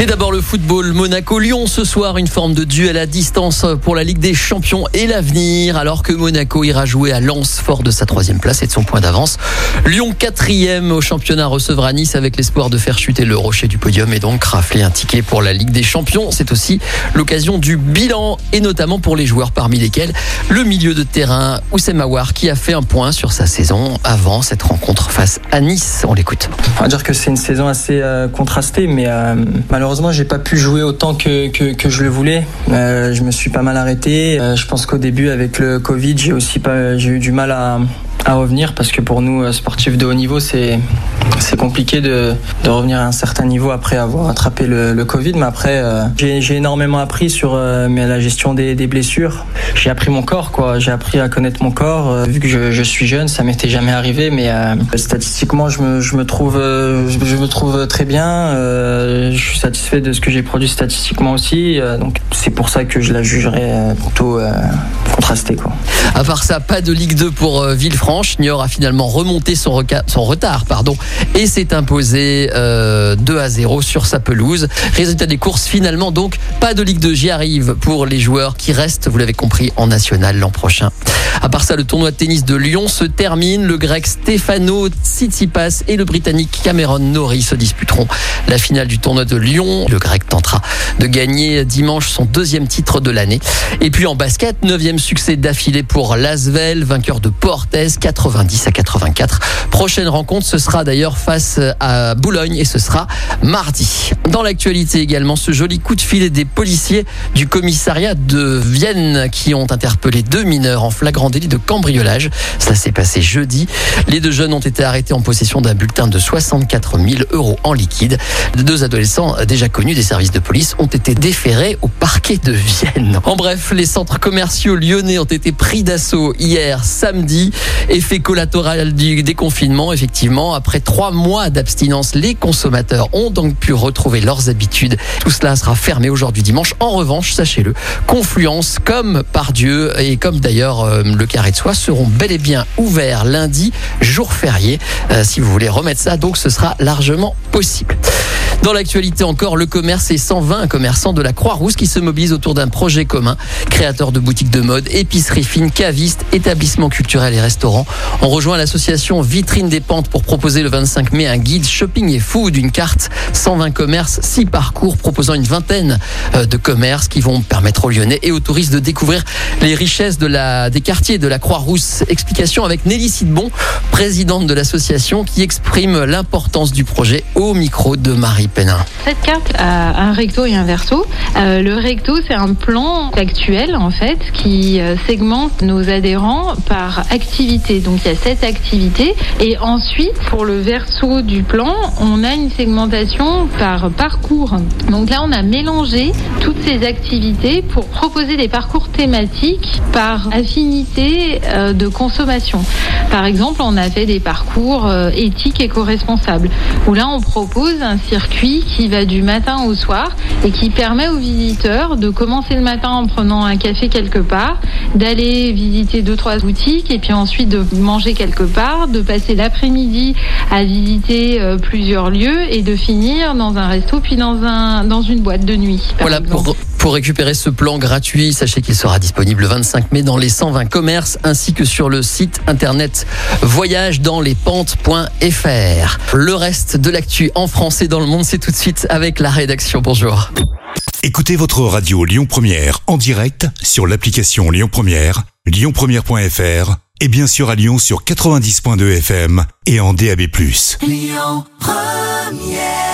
Et d'abord le football Monaco-Lyon ce soir, une forme de duel à distance pour la Ligue des Champions et l'avenir, alors que Monaco ira jouer à Lens fort de sa troisième place et de son point d'avance. Lyon quatrième au championnat recevra Nice avec l'espoir de faire chuter le rocher du podium et donc rafler un ticket pour la Ligue des Champions. C'est aussi l'occasion du bilan et notamment pour les joueurs parmi lesquels le milieu de terrain Oussem Aouar qui a fait un point sur sa saison avant cette rencontre face à Nice. On l'écoute. On va dire que c'est une saison assez euh, contrastée, mais euh, malheureusement, j'ai pas pu jouer autant que je le voulais. Euh, je me suis pas mal arrêté. Euh, je pense qu'au début, avec le Covid, j'ai aussi pas, j'ai eu du mal à, à revenir parce que pour nous, euh, sportifs de haut niveau, c'est compliqué de, de revenir à un certain niveau après avoir attrapé le, Covid. Mais après, euh, j'ai énormément appris sur euh, la gestion des, blessures. J'ai appris mon corps, quoi. J'ai appris à connaître mon corps. Vu que je, je suis jeune, ça m'était jamais arrivé, mais statistiquement, je me, je me trouve, je, me trouve très bien. Je suis satisfait de ce que j'ai produit statistiquement aussi. Donc c'est pour ça que je la jugerais plutôt euh. À part ça, pas de Ligue 2 pour euh, Villefranche. Niort a finalement remonté son, retard et s'est imposé euh, 2 à 0 sur sa pelouse. Résultat des courses, finalement, donc, pas de Ligue 2. J'y arrive pour les joueurs qui restent, vous l'avez compris, en national l'an prochain. À part ça, le tournoi de tennis de Lyon se termine. Le grec Stefano Tsitsipas et le britannique Cameron Norrie se disputeront la finale du tournoi de Lyon. Le grec tentera de gagner dimanche son deuxième titre de l'année. Et puis en basket, neuvième succès d'affilée pour Lasvel, vainqueur de Portes, 90 à 84. Prochaine rencontre, ce sera d'ailleurs face à Boulogne et ce sera mardi. Dans l'actualité également, ce joli coup de filet des policiers du commissariat de Vienne qui ont interpellé deux mineurs en flagrant délit de cambriolage. Cela s'est passé jeudi. Les deux jeunes ont été arrêtés en possession d'un bulletin de 64 000 euros en liquide. Les deux adolescents déjà connus des services de police ont été déférés au parquet de Vienne. En bref, les centres commerciaux lyonnais ont été pris d'assaut hier samedi. Effet collatéral du déconfinement, effectivement. Après trois mois d'abstinence, les consommateurs ont donc pu retrouver leurs habitudes. Tout cela sera fermé aujourd'hui dimanche. En revanche, sachez-le, Confluence, comme Pardieu et comme d'ailleurs euh, Carré de Soie seront bel et bien ouverts lundi, jour férié. Euh, si vous voulez remettre ça, donc ce sera largement possible. Dans l'actualité encore, le commerce et 120 commerçants de la Croix-Rousse qui se mobilisent autour d'un projet commun. Créateurs de boutiques de mode, épiceries fines, cavistes, établissements culturels et restaurants ont rejoint l'association Vitrine des Pentes pour proposer le 25 mai un guide shopping et food, une carte 120 commerces, 6 parcours proposant une vingtaine euh, de commerces qui vont permettre aux Lyonnais et aux touristes de découvrir les richesses des quartiers de la Croix-Rousse. Explication avec Nelly Sidbon, présidente de l'association qui exprime l'importance du projet au micro de Marie Cette carte a un recto et un verso. Euh, le recto, c'est un plan actuel en fait qui euh, segmente nos adhérents par activité. Donc il y a sept activités et ensuite pour le verso du plan, on a une segmentation par parcours. Donc là, on a mélangé toutes ces activités pour proposer des parcours thématiques par affinité euh, de consommation. Par exemple, on a fait des parcours éthiques et co-responsables où là, on propose un circuit qui va du matin au soir et qui permet aux visiteurs de commencer le matin en prenant un café quelque part, d'aller visiter deux trois boutiques et puis ensuite de manger quelque part, de passer l'après-midi à visiter euh, plusieurs lieux et de finir dans un resto puis dans un dans une boîte de nuit. par Voilà exemple. pour, pour récupérer ce plan gratuit. Sachez qu'il sera disponible le 25 mai dans les 120 commerces ainsi que sur le site internet voyagedanslespentes.fr. Le reste de l'actu en français dans le monde, c'est tout de suite avec la rédaction. Bonjour. Écoutez votre radio Lyon Première en direct sur l'application Lyon Première, lyonpremière.fr et bien sûr à Lyon sur 90.2 FM et en DAB+. Lyon Première